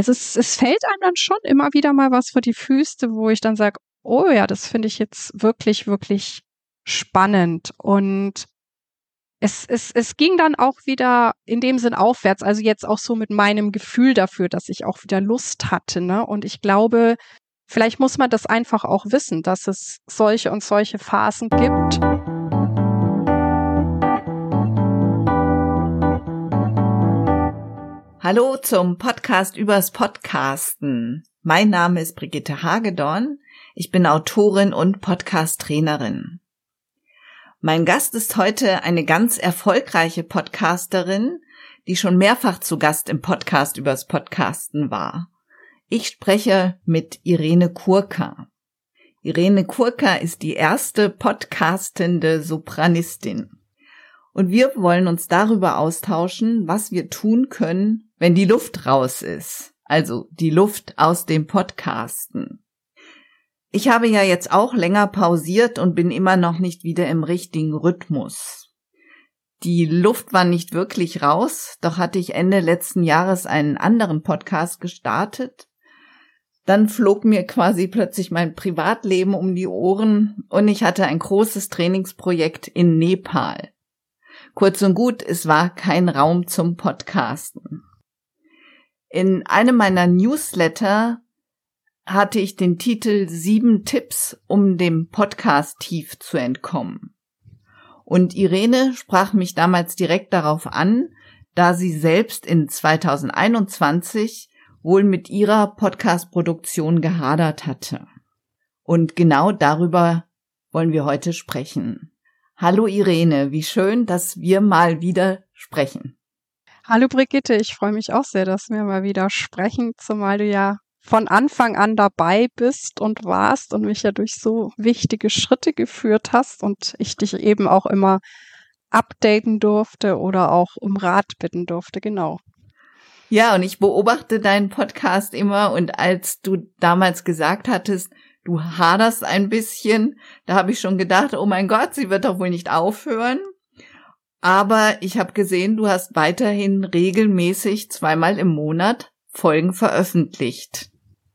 Also es, es fällt einem dann schon immer wieder mal was vor die Füße, wo ich dann sage, oh ja, das finde ich jetzt wirklich, wirklich spannend. Und es, es, es ging dann auch wieder in dem Sinn aufwärts, also jetzt auch so mit meinem Gefühl dafür, dass ich auch wieder Lust hatte. Ne? Und ich glaube, vielleicht muss man das einfach auch wissen, dass es solche und solche Phasen gibt. Hallo zum Podcast übers Podcasten. Mein Name ist Brigitte Hagedorn. Ich bin Autorin und Podcast-Trainerin. Mein Gast ist heute eine ganz erfolgreiche Podcasterin, die schon mehrfach zu Gast im Podcast übers Podcasten war. Ich spreche mit Irene Kurka. Irene Kurka ist die erste podcastende Sopranistin. Und wir wollen uns darüber austauschen, was wir tun können, wenn die Luft raus ist, also die Luft aus dem Podcasten. Ich habe ja jetzt auch länger pausiert und bin immer noch nicht wieder im richtigen Rhythmus. Die Luft war nicht wirklich raus, doch hatte ich Ende letzten Jahres einen anderen Podcast gestartet. Dann flog mir quasi plötzlich mein Privatleben um die Ohren und ich hatte ein großes Trainingsprojekt in Nepal. Kurz und gut, es war kein Raum zum Podcasten. In einem meiner Newsletter hatte ich den Titel Sieben Tipps, um dem Podcast tief zu entkommen. Und Irene sprach mich damals direkt darauf an, da sie selbst in 2021 wohl mit ihrer Podcast-Produktion gehadert hatte. Und genau darüber wollen wir heute sprechen. Hallo Irene, wie schön, dass wir mal wieder sprechen. Hallo Brigitte, ich freue mich auch sehr, dass wir mal wieder sprechen, zumal du ja von Anfang an dabei bist und warst und mich ja durch so wichtige Schritte geführt hast und ich dich eben auch immer updaten durfte oder auch um Rat bitten durfte, genau. Ja, und ich beobachte deinen Podcast immer und als du damals gesagt hattest, du haderst ein bisschen, da habe ich schon gedacht, oh mein Gott, sie wird doch wohl nicht aufhören. Aber ich habe gesehen, du hast weiterhin regelmäßig zweimal im Monat Folgen veröffentlicht.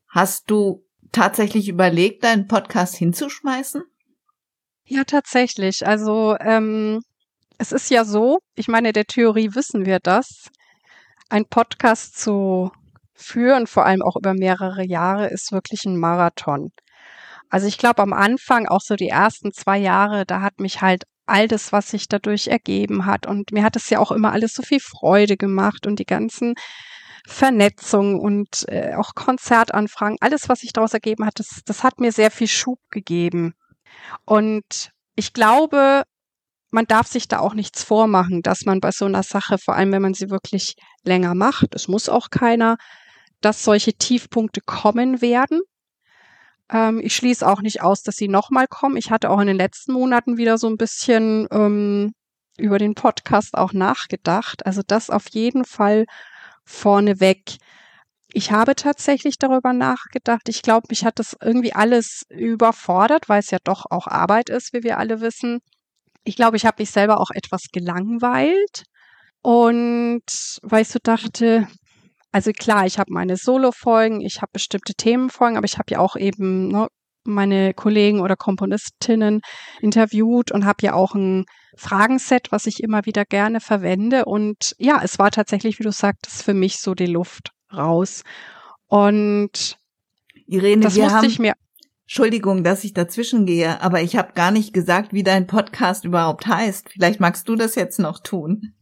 Hast du tatsächlich überlegt, deinen Podcast hinzuschmeißen? Ja, tatsächlich. Also ähm, es ist ja so, ich meine, der Theorie wissen wir das. Ein Podcast zu führen, vor allem auch über mehrere Jahre, ist wirklich ein Marathon. Also ich glaube am Anfang, auch so die ersten zwei Jahre, da hat mich halt all das, was sich dadurch ergeben hat. Und mir hat es ja auch immer alles so viel Freude gemacht und die ganzen Vernetzungen und äh, auch Konzertanfragen, alles, was sich daraus ergeben hat, das, das hat mir sehr viel Schub gegeben. Und ich glaube, man darf sich da auch nichts vormachen, dass man bei so einer Sache, vor allem wenn man sie wirklich länger macht, es muss auch keiner, dass solche Tiefpunkte kommen werden. Ähm, ich schließe auch nicht aus, dass sie nochmal kommen. Ich hatte auch in den letzten Monaten wieder so ein bisschen ähm, über den Podcast auch nachgedacht. Also das auf jeden Fall vorneweg. Ich habe tatsächlich darüber nachgedacht. Ich glaube, mich hat das irgendwie alles überfordert, weil es ja doch auch Arbeit ist, wie wir alle wissen. Ich glaube, ich habe mich selber auch etwas gelangweilt. Und weil ich so dachte, also klar, ich habe meine Solo-Folgen, ich habe bestimmte Themenfolgen, aber ich habe ja auch eben ne, meine Kollegen oder Komponistinnen interviewt und habe ja auch ein Fragenset, was ich immer wieder gerne verwende. Und ja, es war tatsächlich, wie du sagtest, für mich so die Luft raus. Und Irene, das musste haben, ich mir. Entschuldigung, dass ich dazwischen gehe, aber ich habe gar nicht gesagt, wie dein Podcast überhaupt heißt. Vielleicht magst du das jetzt noch tun.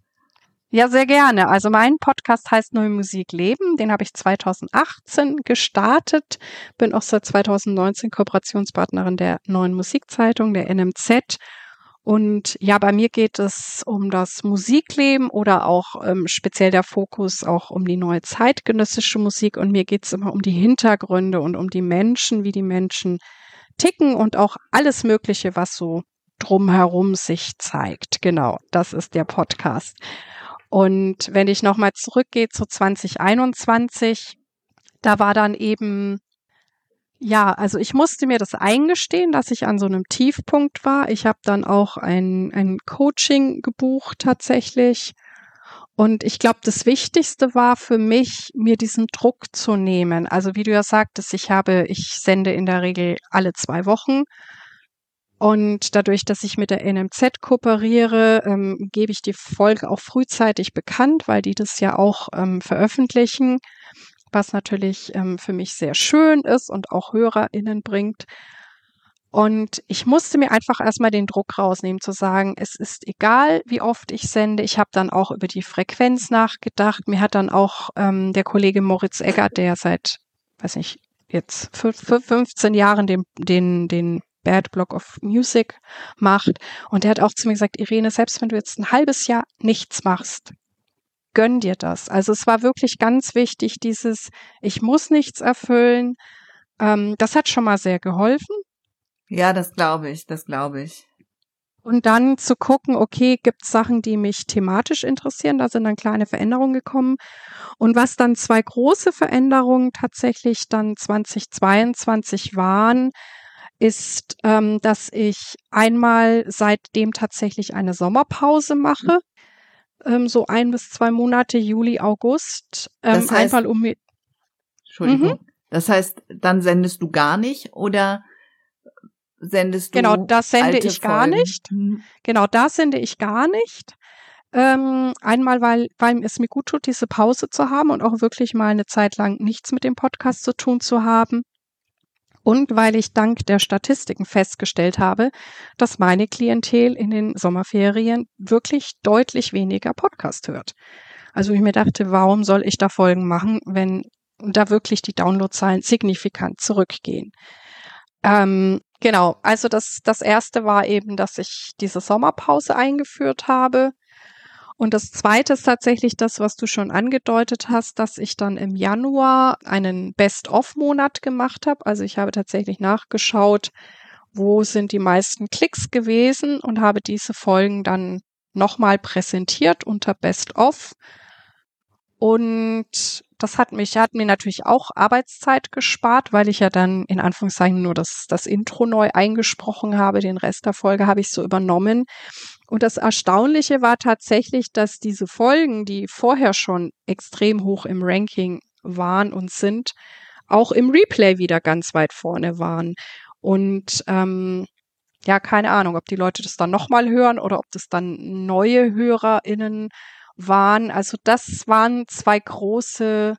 Ja, sehr gerne. Also mein Podcast heißt Neue Musik Leben. Den habe ich 2018 gestartet. Bin auch seit 2019 Kooperationspartnerin der Neuen Musikzeitung, der NMZ. Und ja, bei mir geht es um das Musikleben oder auch ähm, speziell der Fokus auch um die neue zeitgenössische Musik. Und mir geht es immer um die Hintergründe und um die Menschen, wie die Menschen ticken und auch alles Mögliche, was so drumherum sich zeigt. Genau, das ist der Podcast. Und wenn ich nochmal zurückgehe zu 2021, da war dann eben, ja, also ich musste mir das eingestehen, dass ich an so einem Tiefpunkt war. Ich habe dann auch ein, ein Coaching gebucht tatsächlich. Und ich glaube, das Wichtigste war für mich, mir diesen Druck zu nehmen. Also wie du ja sagtest, ich habe, ich sende in der Regel alle zwei Wochen. Und dadurch, dass ich mit der NMZ kooperiere, ähm, gebe ich die Folge auch frühzeitig bekannt, weil die das ja auch ähm, veröffentlichen, was natürlich ähm, für mich sehr schön ist und auch HörerInnen bringt. Und ich musste mir einfach erstmal den Druck rausnehmen, zu sagen, es ist egal, wie oft ich sende. Ich habe dann auch über die Frequenz nachgedacht. Mir hat dann auch ähm, der Kollege Moritz Eggert, der seit, weiß nicht, jetzt 15 Jahren den, den, den Bad Block of Music macht. Und der hat auch zu mir gesagt, Irene, selbst wenn du jetzt ein halbes Jahr nichts machst, gönn dir das. Also es war wirklich ganz wichtig, dieses, ich muss nichts erfüllen. Ähm, das hat schon mal sehr geholfen. Ja, das glaube ich, das glaube ich. Und dann zu gucken, okay, gibt es Sachen, die mich thematisch interessieren? Da sind dann kleine Veränderungen gekommen. Und was dann zwei große Veränderungen tatsächlich dann 2022 waren, ist, ähm, dass ich einmal seitdem tatsächlich eine Sommerpause mache. Ähm, so ein bis zwei Monate, Juli, August. Ähm, das heißt, einmal um Entschuldigung. Mhm. Das heißt, dann sendest du gar nicht oder sendest du? Genau, das sende ich gar Folgen? nicht. Mhm. Genau, das sende ich gar nicht. Ähm, einmal, weil, weil es mir gut tut, diese Pause zu haben und auch wirklich mal eine Zeit lang nichts mit dem Podcast zu tun zu haben. Und weil ich dank der Statistiken festgestellt habe, dass meine Klientel in den Sommerferien wirklich deutlich weniger Podcast hört. Also ich mir dachte, warum soll ich da Folgen machen, wenn da wirklich die Downloadzahlen signifikant zurückgehen? Ähm, Genau, also das, das erste war eben, dass ich diese Sommerpause eingeführt habe. Und das zweite ist tatsächlich das, was du schon angedeutet hast, dass ich dann im Januar einen Best-of-Monat gemacht habe. Also ich habe tatsächlich nachgeschaut, wo sind die meisten Klicks gewesen und habe diese Folgen dann nochmal präsentiert unter Best-of. Und das hat mich, hat mir natürlich auch Arbeitszeit gespart, weil ich ja dann in Anführungszeichen nur das, das Intro neu eingesprochen habe. Den Rest der Folge habe ich so übernommen. Und das Erstaunliche war tatsächlich, dass diese Folgen, die vorher schon extrem hoch im Ranking waren und sind, auch im Replay wieder ganz weit vorne waren. Und ähm, ja, keine Ahnung, ob die Leute das dann nochmal hören oder ob das dann neue HörerInnen waren. Also das waren zwei große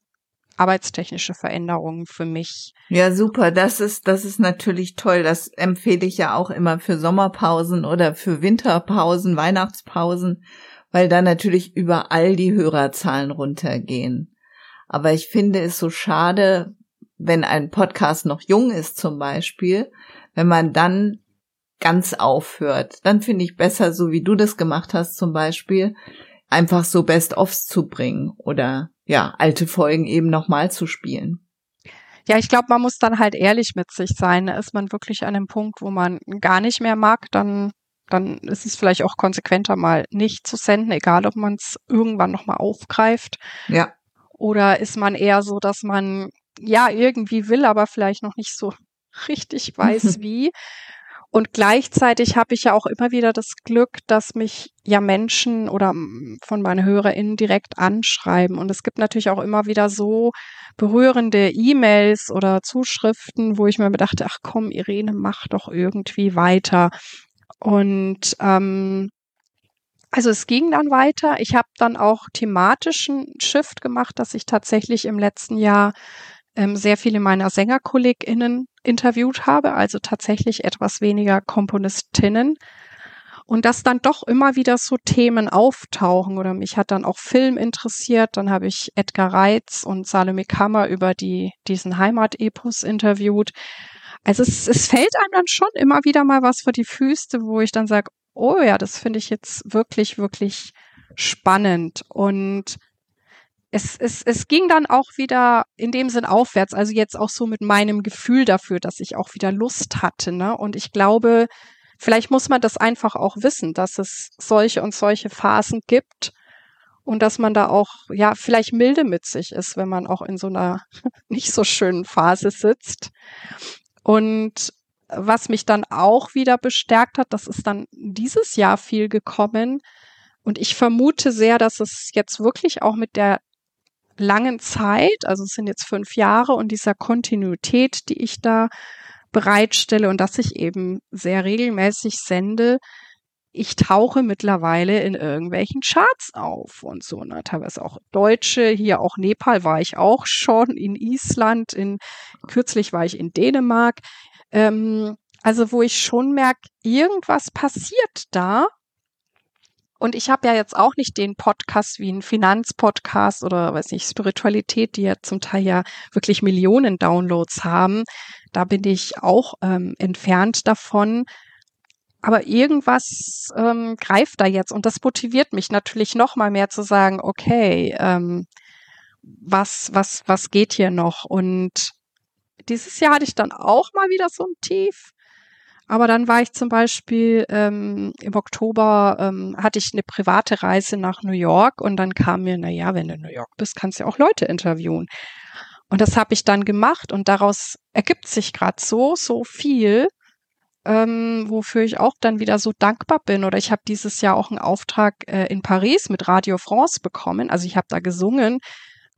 arbeitstechnische Veränderungen für mich. Ja, super. Das ist, das ist natürlich toll. Das empfehle ich ja auch immer für Sommerpausen oder für Winterpausen, Weihnachtspausen, weil da natürlich überall die Hörerzahlen runtergehen. Aber ich finde es so schade, wenn ein Podcast noch jung ist zum Beispiel, wenn man dann ganz aufhört. Dann finde ich besser, so wie du das gemacht hast zum Beispiel, einfach so Best-ofs zu bringen oder ja, alte Folgen eben nochmal zu spielen. Ja, ich glaube, man muss dann halt ehrlich mit sich sein. Ist man wirklich an einem Punkt, wo man gar nicht mehr mag, dann, dann ist es vielleicht auch konsequenter, mal nicht zu senden, egal ob man es irgendwann nochmal aufgreift. Ja. Oder ist man eher so, dass man ja irgendwie will, aber vielleicht noch nicht so richtig weiß wie. Und gleichzeitig habe ich ja auch immer wieder das Glück, dass mich ja Menschen oder von meinen HörerInnen direkt anschreiben. Und es gibt natürlich auch immer wieder so berührende E-Mails oder Zuschriften, wo ich mir dachte, ach komm, Irene, mach doch irgendwie weiter. Und ähm, also es ging dann weiter. Ich habe dann auch thematischen Shift gemacht, dass ich tatsächlich im letzten Jahr ähm, sehr viele meiner SängerkollegInnen interviewt habe, also tatsächlich etwas weniger Komponistinnen. Und dass dann doch immer wieder so Themen auftauchen oder mich hat dann auch Film interessiert. Dann habe ich Edgar Reitz und Salome Kammer über die, diesen Heimatepos interviewt. Also es, es fällt einem dann schon immer wieder mal was vor die Füße, wo ich dann sage, oh ja, das finde ich jetzt wirklich, wirklich spannend. Und es, es, es ging dann auch wieder in dem Sinn aufwärts, also jetzt auch so mit meinem Gefühl dafür, dass ich auch wieder Lust hatte. Ne? Und ich glaube, vielleicht muss man das einfach auch wissen, dass es solche und solche Phasen gibt und dass man da auch, ja, vielleicht milde mit sich ist, wenn man auch in so einer nicht so schönen Phase sitzt. Und was mich dann auch wieder bestärkt hat, das ist dann dieses Jahr viel gekommen, Und ich vermute sehr, dass es jetzt wirklich auch mit der langen Zeit, also es sind jetzt fünf Jahre und dieser Kontinuität, die ich da bereitstelle und dass ich eben sehr regelmäßig sende, ich tauche mittlerweile in irgendwelchen Charts auf und so, ne? teilweise auch Deutsche, hier auch Nepal war ich auch schon, in Island, in kürzlich war ich in Dänemark. Ähm, also wo ich schon merke, irgendwas passiert da. Und ich habe ja jetzt auch nicht den Podcast wie ein Finanzpodcast oder weiß nicht, Spiritualität, die ja zum Teil ja wirklich Millionen Downloads haben. Da bin ich auch ähm, entfernt davon aber irgendwas ähm, greift da jetzt und das motiviert mich natürlich noch mal mehr zu sagen, okay, ähm, was, was, was geht hier noch? Und dieses Jahr hatte ich dann auch mal wieder so ein Tief. Aber dann war ich zum Beispiel ähm, im Oktober ähm, hatte ich eine private Reise nach New York und dann kam mir, na ja, wenn du in New York bist, kannst du ja auch Leute interviewen. Und das habe ich dann gemacht und daraus ergibt sich gerade so, so viel ähm, wofür ich auch dann wieder so dankbar bin. Oder ich habe dieses Jahr auch einen Auftrag äh, in Paris mit Radio France bekommen. Also ich habe da gesungen,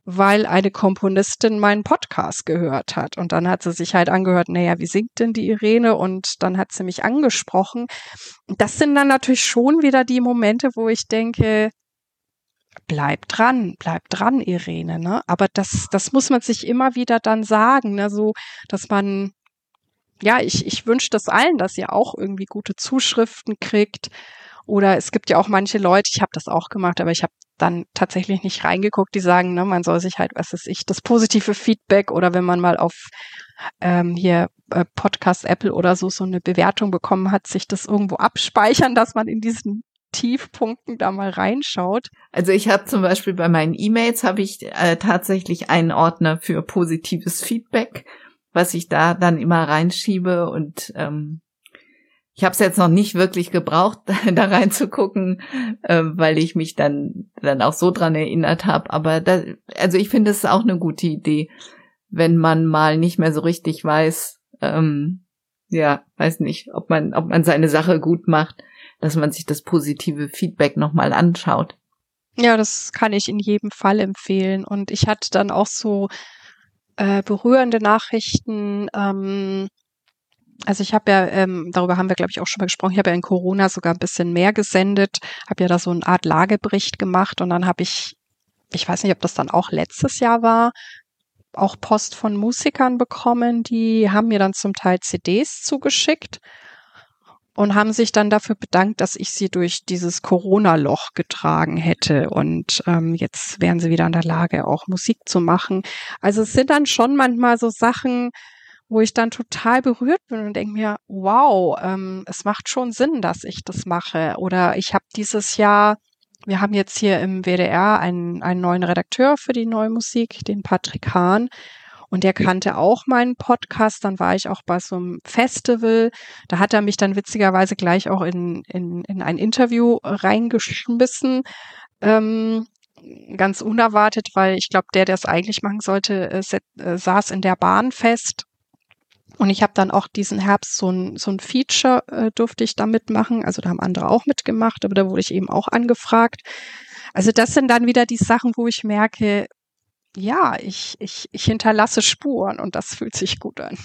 weil eine Komponistin meinen Podcast gehört hat. Und dann hat sie sich halt angehört, naja, wie singt denn die Irene? Und dann hat sie mich angesprochen. Das sind dann natürlich schon wieder die Momente, wo ich denke, bleib dran, bleib dran, Irene, ne? Aber das, das muss man sich immer wieder dann sagen, ne? So, dass man ja, ich, ich wünsche das allen, dass ihr auch irgendwie gute Zuschriften kriegt. Oder es gibt ja auch manche Leute, ich habe das auch gemacht, aber ich habe dann tatsächlich nicht reingeguckt, die sagen, ne, man soll sich halt, was weiß ich, das positive Feedback oder wenn man mal auf ähm, hier äh, Podcast Apple oder so so eine Bewertung bekommen hat, sich das irgendwo abspeichern, dass man in diesen Tiefpunkten da mal reinschaut. Also ich habe zum Beispiel bei meinen E-Mails habe ich äh, tatsächlich einen Ordner für positives Feedback was ich da dann immer reinschiebe und ähm, ich habe es jetzt noch nicht wirklich gebraucht, da reinzugucken, äh, weil ich mich dann dann auch so dran erinnert habe. Aber da, also ich finde es auch eine gute Idee, wenn man mal nicht mehr so richtig weiß, ähm, ja, weiß nicht, ob man ob man seine Sache gut macht, dass man sich das positive Feedback nochmal anschaut. Ja, das kann ich in jedem Fall empfehlen. Und ich hatte dann auch so äh, berührende Nachrichten. Ähm, also ich habe ja, ähm, darüber haben wir, glaube ich, auch schon mal gesprochen, ich habe ja in Corona sogar ein bisschen mehr gesendet, habe ja da so eine Art Lagebericht gemacht und dann habe ich, ich weiß nicht, ob das dann auch letztes Jahr war, auch Post von Musikern bekommen, die haben mir dann zum Teil CDs zugeschickt und haben sich dann dafür bedankt, dass ich sie durch dieses Corona-Loch getragen hätte. Und ähm, jetzt wären sie wieder in der Lage, auch Musik zu machen. Also es sind dann schon manchmal so Sachen, wo ich dann total berührt bin und denke mir, wow, ähm, es macht schon Sinn, dass ich das mache. Oder ich habe dieses Jahr, wir haben jetzt hier im WDR einen, einen neuen Redakteur für die neue Musik, den Patrick Hahn. Und der kannte auch meinen Podcast. Dann war ich auch bei so einem Festival. Da hat er mich dann witzigerweise gleich auch in, in, in ein Interview reingeschmissen. Ähm, ganz unerwartet, weil ich glaube, der, der es eigentlich machen sollte, äh, äh, saß in der Bahn fest. Und ich habe dann auch diesen Herbst so ein, so ein Feature äh, durfte ich da mitmachen. Also da haben andere auch mitgemacht, aber da wurde ich eben auch angefragt. Also das sind dann wieder die Sachen, wo ich merke, ja, ich, ich, ich hinterlasse Spuren und das fühlt sich gut an.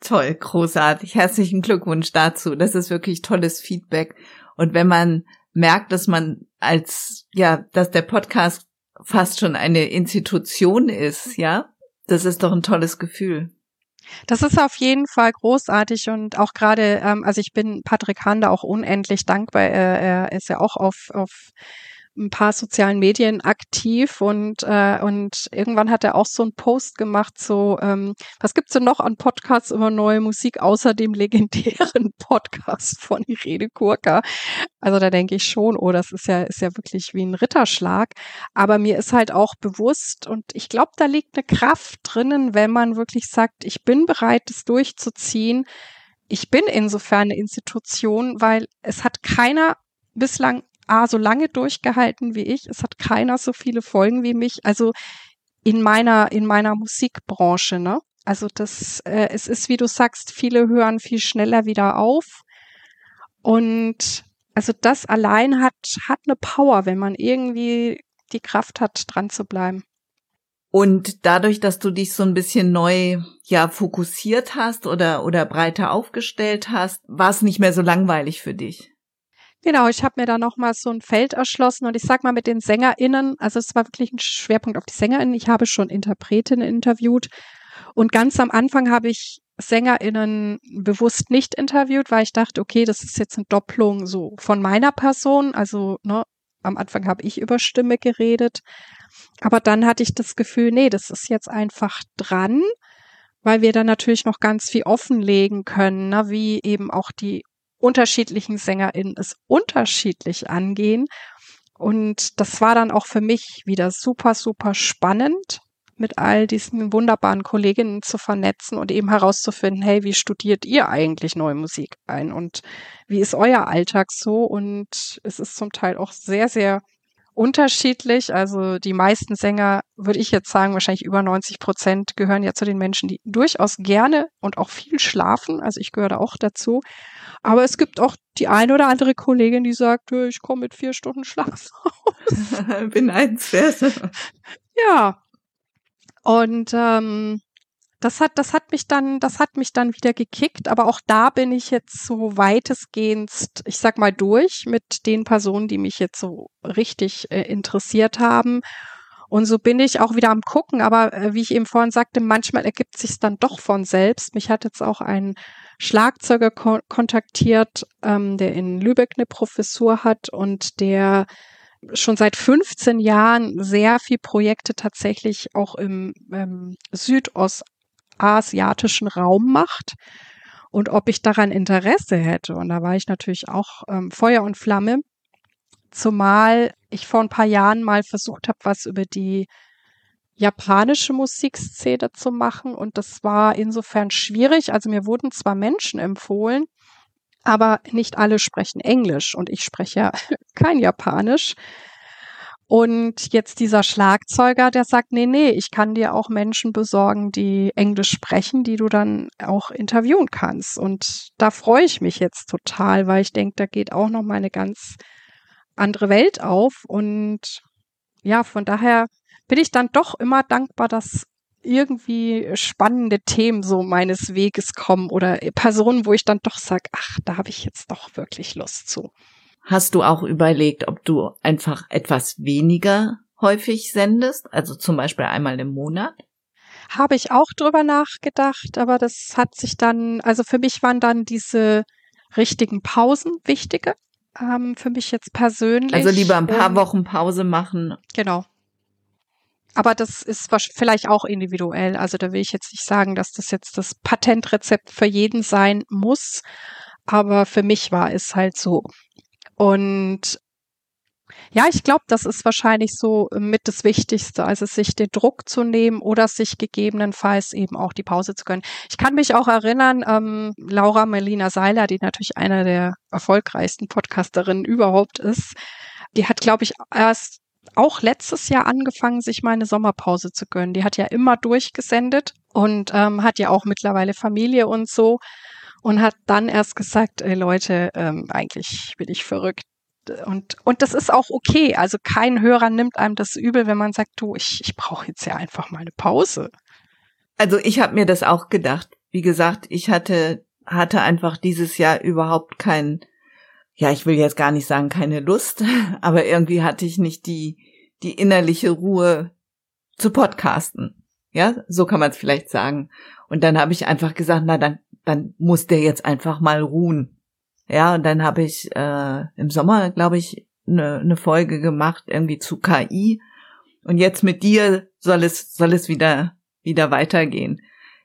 Toll, großartig. Herzlichen Glückwunsch dazu. Das ist wirklich tolles Feedback. Und wenn man merkt, dass man als, ja, dass der Podcast fast schon eine Institution ist, ja, das ist doch ein tolles Gefühl. Das ist auf jeden Fall großartig und auch gerade, ähm, also ich bin Patrick Hande auch unendlich dankbar. Er, er ist ja auch auf, auf ein paar sozialen Medien aktiv und äh, und irgendwann hat er auch so einen Post gemacht, so ähm, was gibt's denn noch an Podcasts über neue Musik außer dem legendären Podcast von Irene Kurka? Also da denke ich schon, oh, das ist ja ist ja wirklich wie ein Ritterschlag. Aber mir ist halt auch bewusst und ich glaube, da liegt eine Kraft drinnen, wenn man wirklich sagt, ich bin bereit, das durchzuziehen. Ich bin insofern eine Institution, weil es hat keiner bislang A, so lange durchgehalten wie ich. Es hat keiner so viele Folgen wie mich. Also in meiner, in meiner Musikbranche, ne? Also das, äh, es ist, wie du sagst, viele hören viel schneller wieder auf. Und Also das allein hat, hat eine Power, wenn man irgendwie die Kraft hat, dran zu bleiben. Und dadurch, dass du dich so ein bisschen neu ja fokussiert hast oder oder breiter aufgestellt hast, war es nicht mehr so langweilig für dich. Genau, ich habe mir da nochmal so ein Feld erschlossen und ich sag mal mit den SängerInnen, also es war wirklich ein Schwerpunkt auf die SängerInnen. Ich habe schon Interpretinnen interviewt und ganz am Anfang habe ich SängerInnen bewusst nicht interviewt, weil ich dachte, okay, das ist jetzt eine Doppelung so von meiner Person. Also, ne, am Anfang habe ich über Stimme geredet. Aber dann hatte ich das Gefühl, nee, das ist jetzt einfach dran, weil wir dann natürlich noch ganz viel offenlegen können, ne, wie eben auch die unterschiedlichen SängerInnen es unterschiedlich angehen. Und das war dann auch für mich wieder super, super spannend, mit all diesen wunderbaren Kolleginnen zu vernetzen und eben herauszufinden, hey, wie studiert ihr eigentlich neue Musik ein und wie ist euer Alltag so? Und es ist zum Teil auch sehr, sehr unterschiedlich. Also die meisten Sänger, würde ich jetzt sagen, wahrscheinlich über 90 Prozent gehören ja zu den Menschen, die durchaus gerne und auch viel schlafen. Also ich gehöre da auch dazu. Aber es gibt auch die eine oder andere Kollegin, die sagt, ich komme mit vier Stunden Schlaf raus. Bin eins wert. Ja. Und ähm, das hat, das hat mich dann, das hat mich dann wieder gekickt, aber auch da bin ich jetzt so weitestgehend, ich sag mal, durch mit den Personen, die mich jetzt so richtig äh, interessiert haben. Und so bin ich auch wieder am gucken, aber äh, wie ich eben vorhin sagte, manchmal ergibt sich dann doch von selbst. Mich hat jetzt auch ein Schlagzeuger ko kontaktiert, ähm, der in Lübeck eine Professur hat und der schon seit 15 Jahren sehr viel Projekte tatsächlich auch im ähm, südostasiatischen Raum macht und ob ich daran Interesse hätte. Und da war ich natürlich auch ähm, Feuer und Flamme, zumal ich vor ein paar Jahren mal versucht habe, was über die japanische Musikszene zu machen. Und das war insofern schwierig. Also mir wurden zwar Menschen empfohlen, aber nicht alle sprechen Englisch und ich spreche ja kein Japanisch. Und jetzt dieser Schlagzeuger, der sagt, nee, nee, ich kann dir auch Menschen besorgen, die Englisch sprechen, die du dann auch interviewen kannst. Und da freue ich mich jetzt total, weil ich denke, da geht auch noch mal eine ganz andere Welt auf. Und ja, von daher bin ich dann doch immer dankbar, dass irgendwie spannende Themen so meines Weges kommen oder Personen, wo ich dann doch sage, ach, da habe ich jetzt doch wirklich Lust zu. Hast du auch überlegt, ob du einfach etwas weniger häufig sendest, also zum Beispiel einmal im Monat? Habe ich auch drüber nachgedacht, aber das hat sich dann, also für mich waren dann diese richtigen Pausen wichtige. Ähm, für mich jetzt persönlich. Also lieber ein paar Wochen Pause machen. Genau. Aber das ist vielleicht auch individuell. Also da will ich jetzt nicht sagen, dass das jetzt das Patentrezept für jeden sein muss. Aber für mich war es halt so. Und ja, ich glaube, das ist wahrscheinlich so mit das Wichtigste, also sich den Druck zu nehmen oder sich gegebenenfalls eben auch die Pause zu gönnen. Ich kann mich auch erinnern, ähm, Laura Melina Seiler, die natürlich einer der erfolgreichsten Podcasterinnen überhaupt ist, die hat, glaube ich, erst auch letztes Jahr angefangen, sich mal eine Sommerpause zu gönnen. Die hat ja immer durchgesendet und ähm, hat ja auch mittlerweile Familie und so und hat dann erst gesagt, ey Leute, ähm, eigentlich bin ich verrückt. Und, und das ist auch okay. Also kein Hörer nimmt einem das übel, wenn man sagt, du, ich, ich brauche jetzt ja einfach mal eine Pause. Also ich habe mir das auch gedacht. Wie gesagt, ich hatte, hatte einfach dieses Jahr überhaupt kein, ja, ich will jetzt gar nicht sagen, keine Lust, aber irgendwie hatte ich nicht die, die innerliche Ruhe zu podcasten. Ja, so kann man es vielleicht sagen. Und dann habe ich einfach gesagt, na dann, dann muss der jetzt einfach mal ruhen. Ja, und dann habe ich äh, im Sommer, glaube ich, eine ne Folge gemacht irgendwie zu KI. Und jetzt mit dir soll es soll es wieder wieder weitergehen.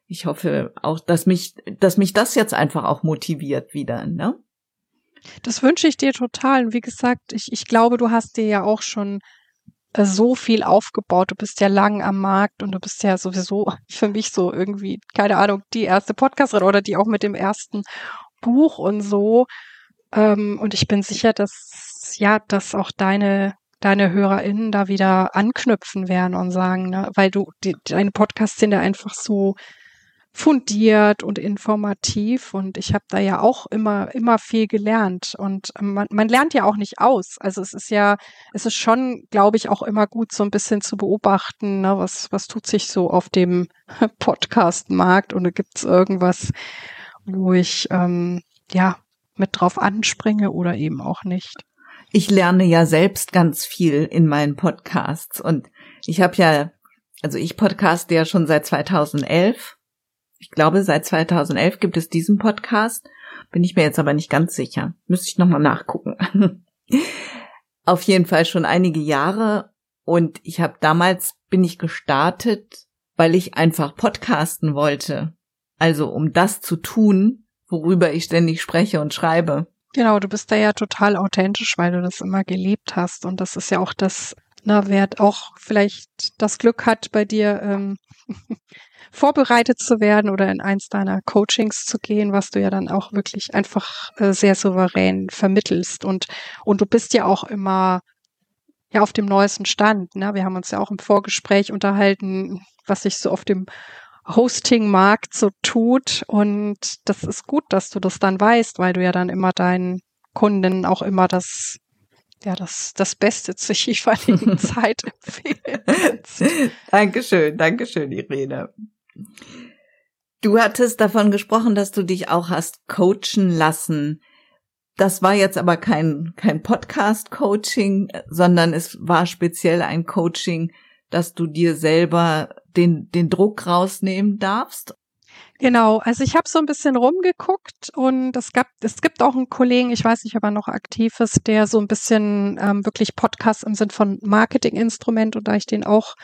Ich hoffe auch, dass mich dass mich das jetzt einfach auch motiviert wieder. Ne? Das wünsche ich dir total. Und wie gesagt, ich, ich glaube, du hast dir ja auch schon so viel aufgebaut. Du bist ja lang am Markt und du bist ja sowieso für mich so irgendwie, keine Ahnung, die erste Podcasterin oder die auch mit dem ersten Buch und so. Ähm, und ich bin sicher, dass, ja, dass auch deine, deine HörerInnen da wieder anknüpfen werden und sagen, ne, weil du, die, deine Podcasts sind ja einfach so, fundiert und informativ und ich habe da ja auch immer immer viel gelernt und man, man lernt ja auch nicht aus. Also es ist ja es ist schon, glaube ich, auch immer gut so ein bisschen zu beobachten, ne, was was tut sich so auf dem Podcast-Markt und gibt es irgendwas, wo ich ähm, ja mit drauf anspringe oder eben auch nicht. Ich lerne ja selbst ganz viel in meinen Podcasts und ich habe ja, also ich podcaste ja schon seit 2011 ich glaube, seit 2011 gibt es diesen Podcast. Bin ich mir jetzt aber nicht ganz sicher. Müsste ich nochmal nachgucken. Auf jeden Fall schon einige Jahre. Und ich habe damals bin ich gestartet, weil ich einfach podcasten wollte. Also um das zu tun, worüber ich ständig spreche und schreibe. Genau, du bist da ja total authentisch, weil du das immer gelebt hast. Und das ist ja auch das, na, wer auch vielleicht das Glück hat, bei dir ähm, vorbereitet zu werden oder in eins deiner Coachings zu gehen, was du ja dann auch wirklich einfach äh, sehr souverän vermittelst. Und, und du bist ja auch immer ja auf dem neuesten Stand. Ne? Wir haben uns ja auch im Vorgespräch unterhalten, was sich so auf dem Hosting-Markt so tut. Und das ist gut, dass du das dann weißt, weil du ja dann immer deinen Kunden auch immer das ja, das, das Beste zur jeweiligen Zeit empfehlst. Dankeschön, Dankeschön, Irene. Du hattest davon gesprochen, dass du dich auch hast coachen lassen. Das war jetzt aber kein, kein Podcast-Coaching, sondern es war speziell ein Coaching, dass du dir selber den, den Druck rausnehmen darfst. Genau, also ich habe so ein bisschen rumgeguckt und es gab, es gibt auch einen Kollegen, ich weiß nicht, ob er noch aktiv ist, der so ein bisschen ähm, wirklich Podcast im Sinn von Marketinginstrument und da ich den auch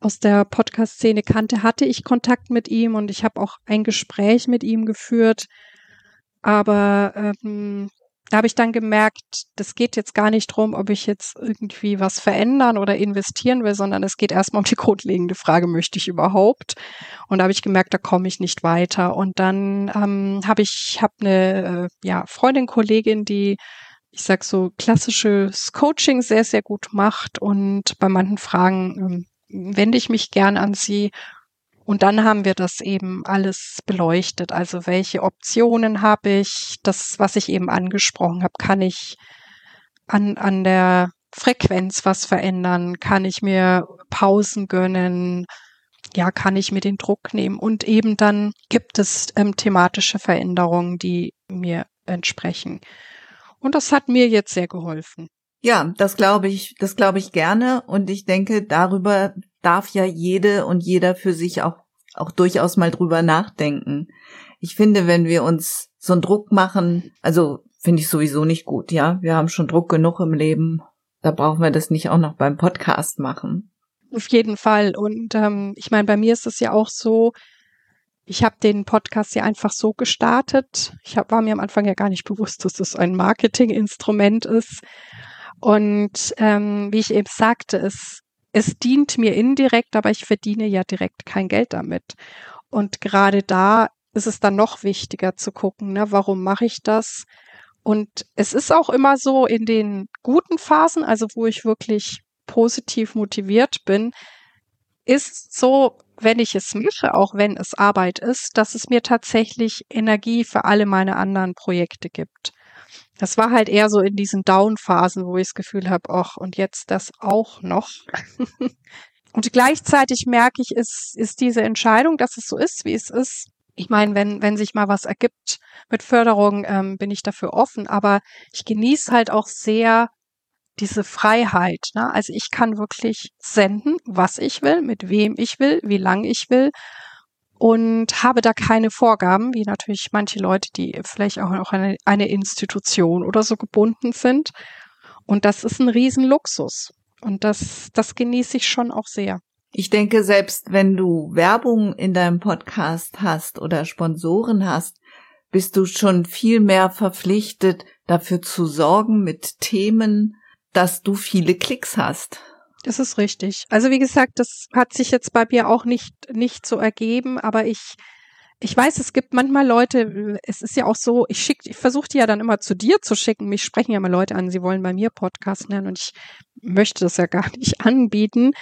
aus der Podcast-Szene kannte, hatte ich Kontakt mit ihm und ich habe auch ein Gespräch mit ihm geführt. Aber ähm, da habe ich dann gemerkt, das geht jetzt gar nicht drum, ob ich jetzt irgendwie was verändern oder investieren will, sondern es geht erstmal um die grundlegende Frage, möchte ich überhaupt? Und da habe ich gemerkt, da komme ich nicht weiter. Und dann ähm, habe ich hab eine äh, ja, Freundin, Kollegin, die ich sag so klassisches Coaching sehr, sehr gut macht und bei manchen Fragen ähm, wende ich mich gern an Sie. Und dann haben wir das eben alles beleuchtet. Also welche Optionen habe ich? Das, was ich eben angesprochen habe, kann ich an, an der Frequenz was verändern? Kann ich mir Pausen gönnen? Ja, kann ich mir den Druck nehmen? Und eben dann gibt es ähm, thematische Veränderungen, die mir entsprechen. Und das hat mir jetzt sehr geholfen. Ja, das glaube ich, das glaube ich gerne. Und ich denke, darüber darf ja jede und jeder für sich auch, auch durchaus mal drüber nachdenken. Ich finde, wenn wir uns so einen Druck machen, also finde ich sowieso nicht gut, ja. Wir haben schon Druck genug im Leben. Da brauchen wir das nicht auch noch beim Podcast machen. Auf jeden Fall. Und ähm, ich meine, bei mir ist es ja auch so, ich habe den Podcast ja einfach so gestartet. Ich hab, war mir am Anfang ja gar nicht bewusst, dass das ein Marketinginstrument ist. Und ähm, wie ich eben sagte, es, es dient mir indirekt, aber ich verdiene ja direkt kein Geld damit. Und gerade da ist es dann noch wichtiger zu gucken, ne, warum mache ich das? Und es ist auch immer so in den guten Phasen, also wo ich wirklich positiv motiviert bin, ist so, wenn ich es mache, auch wenn es Arbeit ist, dass es mir tatsächlich Energie für alle meine anderen Projekte gibt. Das war halt eher so in diesen Down-Phasen, wo ich das Gefühl habe, ach, und jetzt das auch noch. und gleichzeitig merke ich, ist, ist diese Entscheidung, dass es so ist, wie es ist. Ich meine, wenn, wenn sich mal was ergibt mit Förderung, ähm, bin ich dafür offen, aber ich genieße halt auch sehr diese Freiheit. Ne? Also ich kann wirklich senden, was ich will, mit wem ich will, wie lange ich will und habe da keine Vorgaben, wie natürlich manche Leute, die vielleicht auch noch eine, eine Institution oder so gebunden sind. Und das ist ein Riesenluxus. Und das, das genieße ich schon auch sehr. Ich denke, selbst wenn du Werbung in deinem Podcast hast oder Sponsoren hast, bist du schon viel mehr verpflichtet, dafür zu sorgen mit Themen, dass du viele Klicks hast. Das ist richtig. Also wie gesagt, das hat sich jetzt bei mir auch nicht, nicht so ergeben, aber ich, ich weiß, es gibt manchmal Leute, es ist ja auch so, ich schicke, ich versuche die ja dann immer zu dir zu schicken. Mich sprechen ja mal Leute an, sie wollen bei mir Podcast nennen und ich möchte das ja gar nicht anbieten.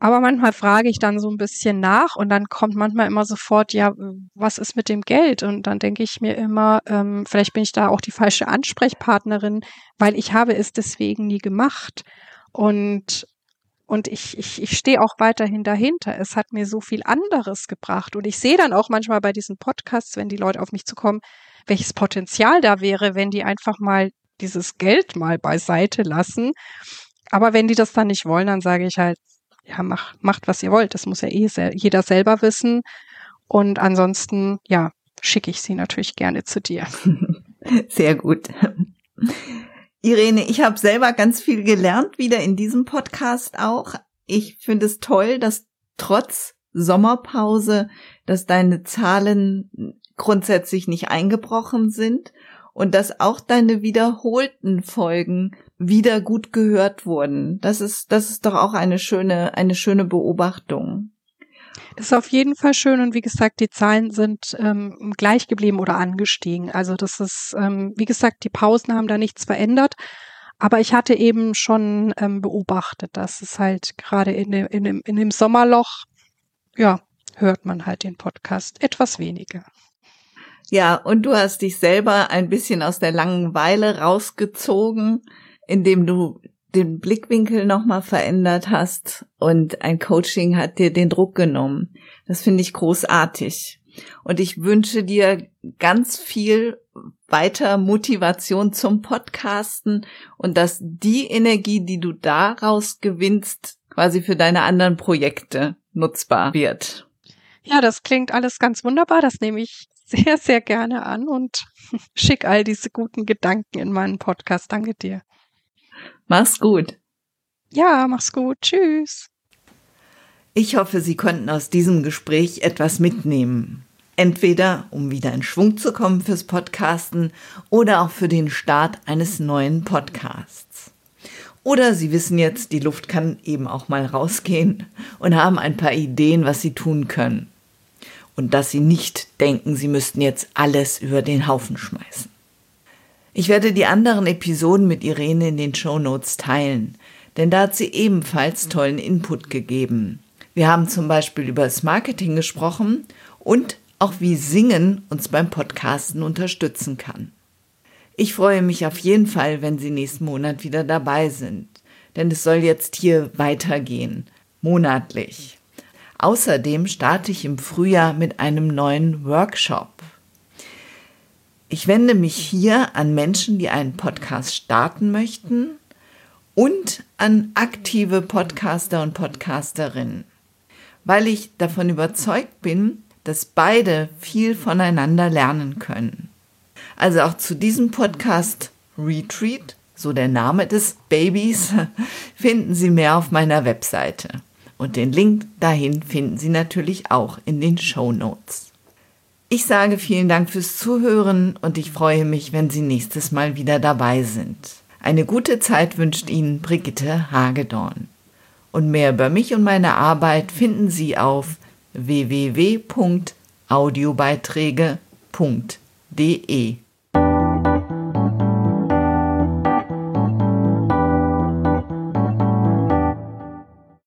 Aber manchmal frage ich dann so ein bisschen nach und dann kommt manchmal immer sofort, ja, was ist mit dem Geld? Und dann denke ich mir immer, ähm, vielleicht bin ich da auch die falsche Ansprechpartnerin, weil ich habe es deswegen nie gemacht. Und und ich, ich, ich stehe auch weiterhin dahinter. Es hat mir so viel anderes gebracht. Und ich sehe dann auch manchmal bei diesen Podcasts, wenn die Leute auf mich zukommen, welches Potenzial da wäre, wenn die einfach mal dieses Geld mal beiseite lassen. Aber wenn die das dann nicht wollen, dann sage ich halt, ja, mach, macht, was ihr wollt. Das muss ja eh sel jeder selber wissen. Und ansonsten, ja, schicke ich sie natürlich gerne zu dir. Sehr gut. Irene, ich habe selber ganz viel gelernt, wieder in diesem Podcast auch. Ich finde es toll, dass trotz Sommerpause, dass deine Zahlen grundsätzlich nicht eingebrochen sind und dass auch deine wiederholten Folgen wieder gut gehört wurden. Das ist, das ist doch auch eine schöne, eine schöne Beobachtung. Das ist auf jeden Fall schön und wie gesagt, die Zahlen sind ähm, gleich geblieben oder angestiegen. Also das ist, ähm, wie gesagt, die Pausen haben da nichts verändert. Aber ich hatte eben schon ähm, beobachtet, dass es halt gerade in dem, in, dem, in dem Sommerloch, ja, hört man halt den Podcast etwas weniger. Ja, und du hast dich selber ein bisschen aus der Langeweile rausgezogen, indem du den Blickwinkel nochmal verändert hast und ein Coaching hat dir den Druck genommen. Das finde ich großartig. Und ich wünsche dir ganz viel weiter Motivation zum Podcasten und dass die Energie, die du daraus gewinnst, quasi für deine anderen Projekte nutzbar wird. Ja, das klingt alles ganz wunderbar. Das nehme ich sehr, sehr gerne an und schick all diese guten Gedanken in meinen Podcast. Danke dir. Mach's gut. Ja, mach's gut. Tschüss. Ich hoffe, Sie konnten aus diesem Gespräch etwas mitnehmen. Entweder um wieder in Schwung zu kommen fürs Podcasten oder auch für den Start eines neuen Podcasts. Oder Sie wissen jetzt, die Luft kann eben auch mal rausgehen und haben ein paar Ideen, was Sie tun können und dass sie nicht denken, sie müssten jetzt alles über den Haufen schmeißen. Ich werde die anderen Episoden mit Irene in den Show Notes teilen, denn da hat sie ebenfalls tollen Input gegeben. Wir haben zum Beispiel über das Marketing gesprochen und auch wie Singen uns beim Podcasten unterstützen kann. Ich freue mich auf jeden Fall, wenn Sie nächsten Monat wieder dabei sind, denn es soll jetzt hier weitergehen, monatlich. Außerdem starte ich im Frühjahr mit einem neuen Workshop. Ich wende mich hier an Menschen, die einen Podcast starten möchten und an aktive Podcaster und Podcasterinnen, weil ich davon überzeugt bin, dass beide viel voneinander lernen können. Also auch zu diesem Podcast Retreat, so der Name des Babys, finden Sie mehr auf meiner Webseite. Und den Link dahin finden Sie natürlich auch in den Show Notes. Ich sage vielen Dank fürs Zuhören und ich freue mich, wenn Sie nächstes Mal wieder dabei sind. Eine gute Zeit wünscht Ihnen Brigitte Hagedorn. Und mehr über mich und meine Arbeit finden Sie auf www.audiobeiträge.de.